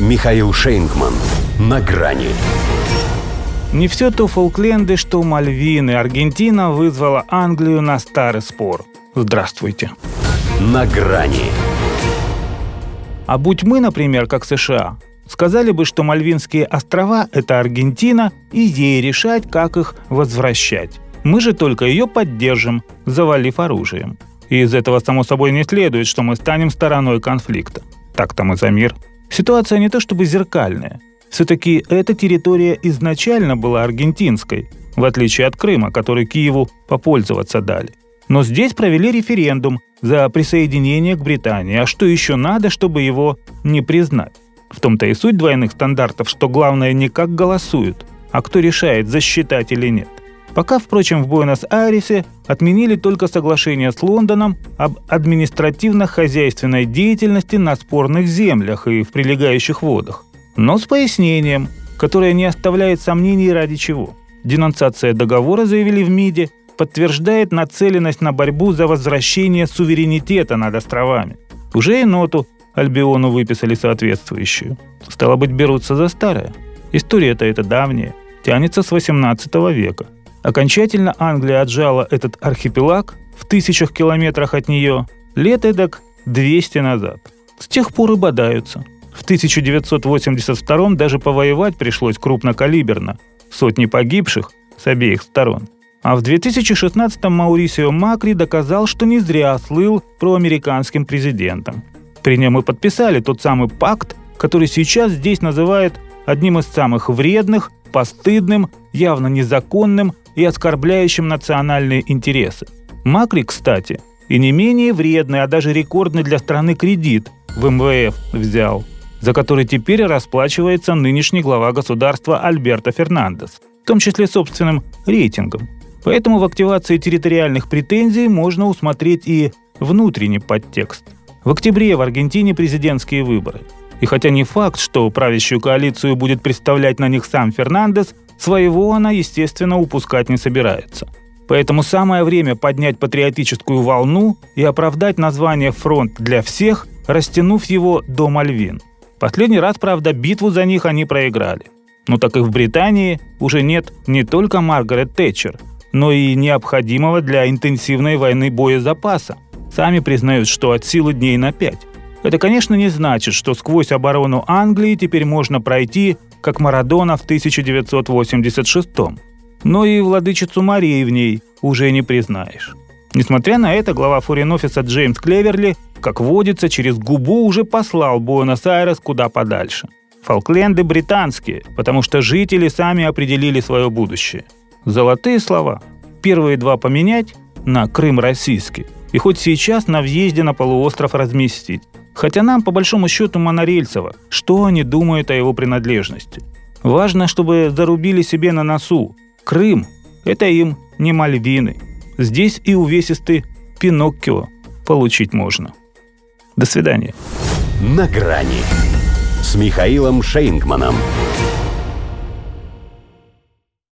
Михаил Шейнгман. На грани. Не все то Фолкленды, что Мальвины. Аргентина вызвала Англию на старый спор. Здравствуйте. На грани. А будь мы, например, как США, сказали бы, что Мальвинские острова – это Аргентина, и ей решать, как их возвращать. Мы же только ее поддержим, завалив оружием. И из этого, само собой, не следует, что мы станем стороной конфликта. Так-то мы за мир. Ситуация не то чтобы зеркальная. Все-таки эта территория изначально была аргентинской, в отличие от Крыма, который Киеву попользоваться дали. Но здесь провели референдум за присоединение к Британии, а что еще надо, чтобы его не признать? В том-то и суть двойных стандартов, что главное не как голосуют, а кто решает, засчитать или нет. Пока, впрочем, в Буэнос-Айресе отменили только соглашение с Лондоном об административно-хозяйственной деятельности на спорных землях и в прилегающих водах. Но с пояснением, которое не оставляет сомнений ради чего. Денонсация договора, заявили в МИДе, подтверждает нацеленность на борьбу за возвращение суверенитета над островами. Уже и ноту Альбиону выписали соответствующую. Стало быть, берутся за старое. История-то эта давняя, тянется с 18 века. Окончательно Англия отжала этот архипелаг в тысячах километрах от нее лет эдак 200 назад. С тех пор и бодаются. В 1982 даже повоевать пришлось крупнокалиберно. Сотни погибших с обеих сторон. А в 2016-м Маурисио Макри доказал, что не зря слыл проамериканским президентом. При нем и подписали тот самый пакт, который сейчас здесь называют одним из самых вредных, постыдным, явно незаконным и оскорбляющим национальные интересы. Макри, кстати, и не менее вредный, а даже рекордный для страны кредит в МВФ взял, за который теперь расплачивается нынешний глава государства Альберто Фернандес, в том числе собственным рейтингом. Поэтому в активации территориальных претензий можно усмотреть и внутренний подтекст. В октябре в Аргентине президентские выборы. И хотя не факт, что правящую коалицию будет представлять на них сам Фернандес, Своего она, естественно, упускать не собирается. Поэтому самое время поднять патриотическую волну и оправдать название «Фронт для всех», растянув его до Мальвин. Последний раз, правда, битву за них они проиграли. Но так и в Британии уже нет не только Маргарет Тэтчер, но и необходимого для интенсивной войны боезапаса. Сами признают, что от силы дней на пять. Это, конечно, не значит, что сквозь оборону Англии теперь можно пройти как Марадона в 1986 но и владычицу Марии в ней уже не признаешь. Несмотря на это, глава форин-офиса Джеймс Клеверли, как водится, через губу уже послал Буэнос-Айрес куда подальше. Фолкленды британские, потому что жители сами определили свое будущее. Золотые слова. Первые два поменять на Крым российский. И хоть сейчас на въезде на полуостров разместить. Хотя нам, по большому счету, монорельсово, что они думают о его принадлежности. Важно, чтобы зарубили себе на носу. Крым – это им не Мальвины. Здесь и увесистый Пиноккио получить можно. До свидания. На грани с Михаилом Шейнгманом.